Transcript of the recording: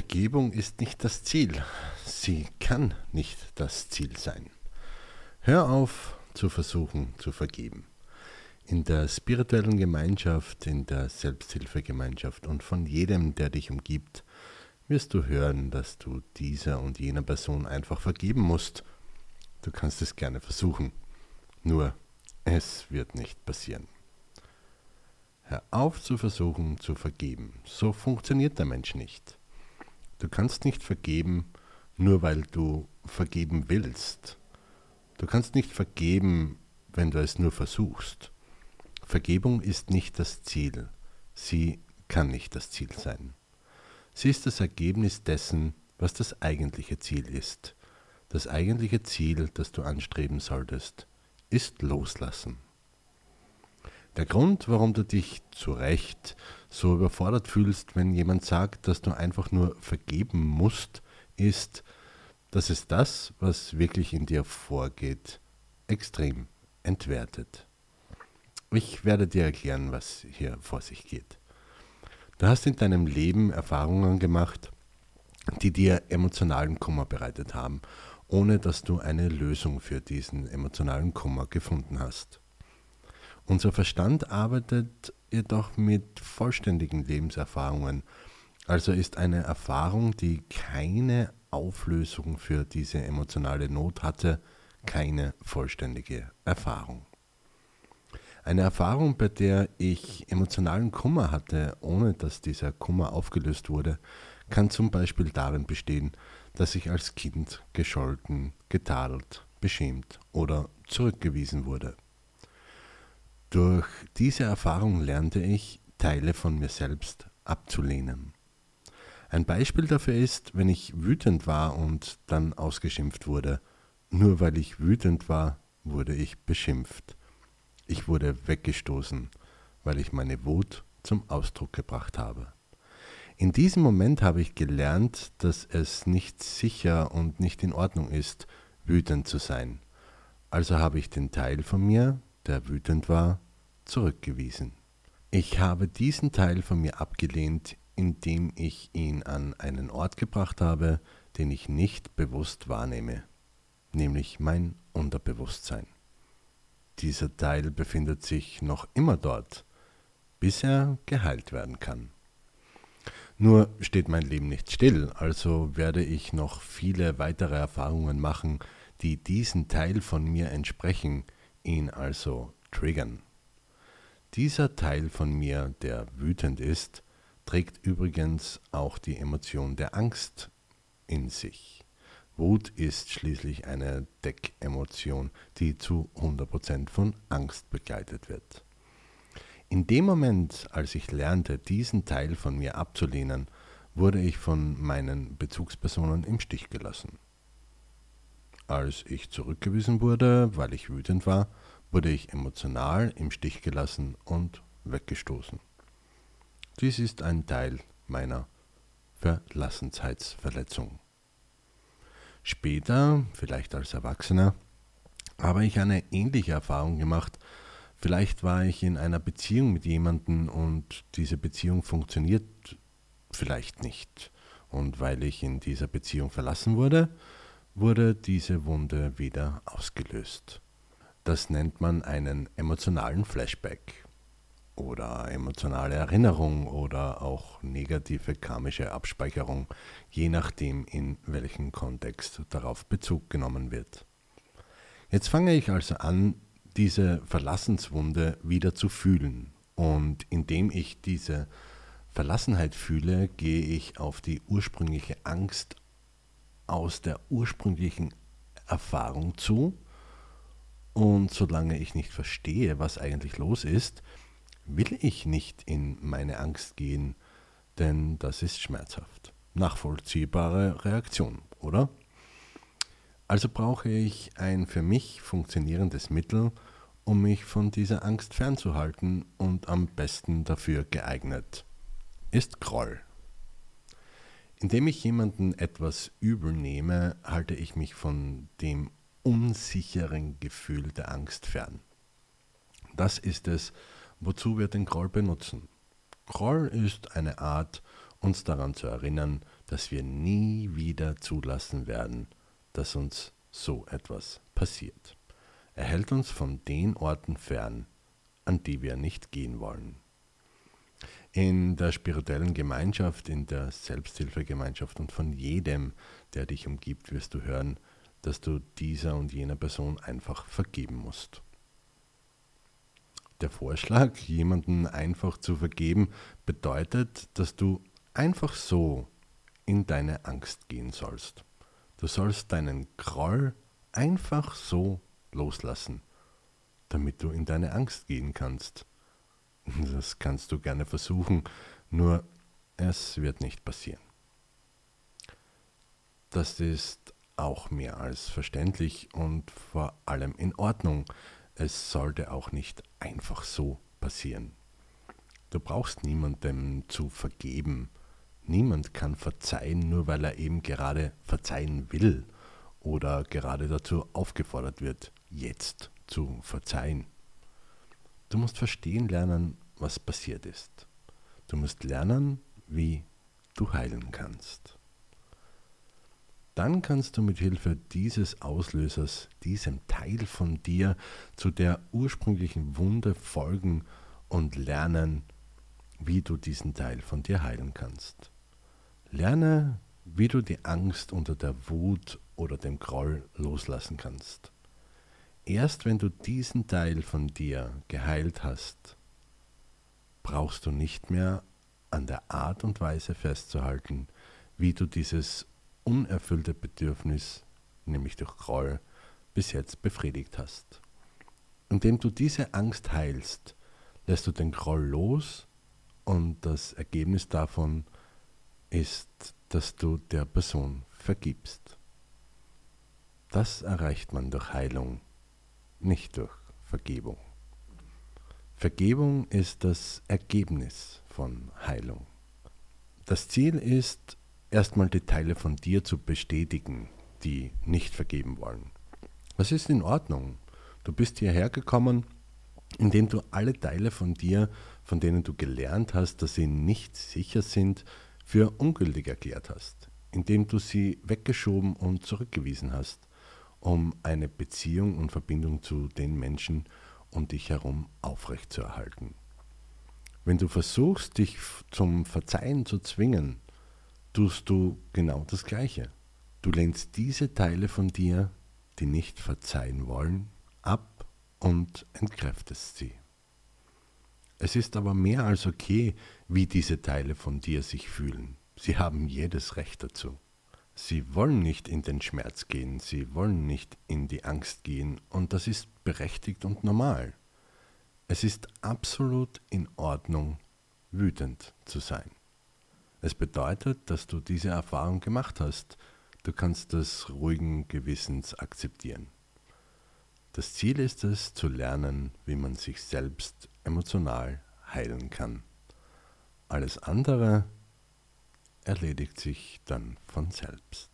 Vergebung ist nicht das Ziel. Sie kann nicht das Ziel sein. Hör auf zu versuchen zu vergeben. In der spirituellen Gemeinschaft, in der Selbsthilfegemeinschaft und von jedem, der dich umgibt, wirst du hören, dass du dieser und jener Person einfach vergeben musst. Du kannst es gerne versuchen. Nur, es wird nicht passieren. Hör auf zu versuchen zu vergeben. So funktioniert der Mensch nicht. Du kannst nicht vergeben, nur weil du vergeben willst. Du kannst nicht vergeben, wenn du es nur versuchst. Vergebung ist nicht das Ziel. Sie kann nicht das Ziel sein. Sie ist das Ergebnis dessen, was das eigentliche Ziel ist. Das eigentliche Ziel, das du anstreben solltest, ist Loslassen. Der Grund, warum du dich zu Recht so überfordert fühlst, wenn jemand sagt, dass du einfach nur vergeben musst, ist, dass es das, was wirklich in dir vorgeht, extrem entwertet. Ich werde dir erklären, was hier vor sich geht. Du hast in deinem Leben Erfahrungen gemacht, die dir emotionalen Kummer bereitet haben, ohne dass du eine Lösung für diesen emotionalen Kummer gefunden hast. Unser Verstand arbeitet jedoch mit vollständigen Lebenserfahrungen, also ist eine Erfahrung, die keine Auflösung für diese emotionale Not hatte, keine vollständige Erfahrung. Eine Erfahrung, bei der ich emotionalen Kummer hatte, ohne dass dieser Kummer aufgelöst wurde, kann zum Beispiel darin bestehen, dass ich als Kind gescholten, getadelt, beschämt oder zurückgewiesen wurde. Durch diese Erfahrung lernte ich, Teile von mir selbst abzulehnen. Ein Beispiel dafür ist, wenn ich wütend war und dann ausgeschimpft wurde. Nur weil ich wütend war, wurde ich beschimpft. Ich wurde weggestoßen, weil ich meine Wut zum Ausdruck gebracht habe. In diesem Moment habe ich gelernt, dass es nicht sicher und nicht in Ordnung ist, wütend zu sein. Also habe ich den Teil von mir, der wütend war, zurückgewiesen. Ich habe diesen Teil von mir abgelehnt, indem ich ihn an einen Ort gebracht habe, den ich nicht bewusst wahrnehme, nämlich mein Unterbewusstsein. Dieser Teil befindet sich noch immer dort, bis er geheilt werden kann. Nur steht mein Leben nicht still, also werde ich noch viele weitere Erfahrungen machen, die diesen Teil von mir entsprechen, ihn also triggern. Dieser Teil von mir, der wütend ist, trägt übrigens auch die Emotion der Angst in sich. Wut ist schließlich eine Deckemotion, die zu 100% von Angst begleitet wird. In dem Moment, als ich lernte, diesen Teil von mir abzulehnen, wurde ich von meinen Bezugspersonen im Stich gelassen. Als ich zurückgewiesen wurde, weil ich wütend war, wurde ich emotional im Stich gelassen und weggestoßen. Dies ist ein Teil meiner Verlassenheitsverletzung. Später, vielleicht als Erwachsener, habe ich eine ähnliche Erfahrung gemacht. Vielleicht war ich in einer Beziehung mit jemandem und diese Beziehung funktioniert vielleicht nicht. Und weil ich in dieser Beziehung verlassen wurde, wurde diese Wunde wieder ausgelöst. Das nennt man einen emotionalen Flashback oder emotionale Erinnerung oder auch negative karmische Abspeicherung, je nachdem, in welchem Kontext darauf Bezug genommen wird. Jetzt fange ich also an, diese Verlassenswunde wieder zu fühlen. Und indem ich diese Verlassenheit fühle, gehe ich auf die ursprüngliche Angst aus der ursprünglichen Erfahrung zu und solange ich nicht verstehe, was eigentlich los ist, will ich nicht in meine Angst gehen, denn das ist schmerzhaft. Nachvollziehbare Reaktion, oder? Also brauche ich ein für mich funktionierendes Mittel, um mich von dieser Angst fernzuhalten und am besten dafür geeignet ist Groll. Indem ich jemanden etwas übel nehme, halte ich mich von dem unsicheren Gefühl der Angst fern. Das ist es, wozu wir den Groll benutzen. Groll ist eine Art, uns daran zu erinnern, dass wir nie wieder zulassen werden, dass uns so etwas passiert. Er hält uns von den Orten fern, an die wir nicht gehen wollen. In der spirituellen Gemeinschaft, in der Selbsthilfegemeinschaft und von jedem, der dich umgibt, wirst du hören, dass du dieser und jener Person einfach vergeben musst. Der Vorschlag, jemanden einfach zu vergeben, bedeutet, dass du einfach so in deine Angst gehen sollst. Du sollst deinen Groll einfach so loslassen, damit du in deine Angst gehen kannst. Das kannst du gerne versuchen, nur es wird nicht passieren. Das ist auch mehr als verständlich und vor allem in Ordnung. Es sollte auch nicht einfach so passieren. Du brauchst niemandem zu vergeben. Niemand kann verzeihen, nur weil er eben gerade verzeihen will oder gerade dazu aufgefordert wird, jetzt zu verzeihen. Du musst verstehen lernen, was passiert ist. Du musst lernen, wie du heilen kannst. Dann kannst du mit Hilfe dieses Auslösers, diesem Teil von dir, zu der ursprünglichen Wunde folgen und lernen, wie du diesen Teil von dir heilen kannst. Lerne, wie du die Angst unter der Wut oder dem Groll loslassen kannst. Erst wenn du diesen Teil von dir geheilt hast, brauchst du nicht mehr an der Art und Weise festzuhalten, wie du dieses unerfüllte Bedürfnis, nämlich durch Groll, bis jetzt befriedigt hast. Indem du diese Angst heilst, lässt du den Groll los und das Ergebnis davon ist, dass du der Person vergibst. Das erreicht man durch Heilung, nicht durch Vergebung. Vergebung ist das Ergebnis von Heilung. Das Ziel ist, erstmal die Teile von dir zu bestätigen, die nicht vergeben wollen. Was ist in Ordnung? Du bist hierher gekommen, indem du alle Teile von dir, von denen du gelernt hast, dass sie nicht sicher sind, für ungültig erklärt hast, indem du sie weggeschoben und zurückgewiesen hast, um eine Beziehung und Verbindung zu den Menschen um dich herum aufrechtzuerhalten. Wenn du versuchst, dich zum Verzeihen zu zwingen, tust du genau das Gleiche. Du lehnst diese Teile von dir, die nicht verzeihen wollen, ab und entkräftest sie. Es ist aber mehr als okay, wie diese Teile von dir sich fühlen. Sie haben jedes Recht dazu. Sie wollen nicht in den Schmerz gehen, sie wollen nicht in die Angst gehen und das ist berechtigt und normal. Es ist absolut in Ordnung, wütend zu sein. Es bedeutet, dass du diese Erfahrung gemacht hast. Du kannst das ruhigen Gewissens akzeptieren. Das Ziel ist es, zu lernen, wie man sich selbst emotional heilen kann. Alles andere erledigt sich dann von selbst.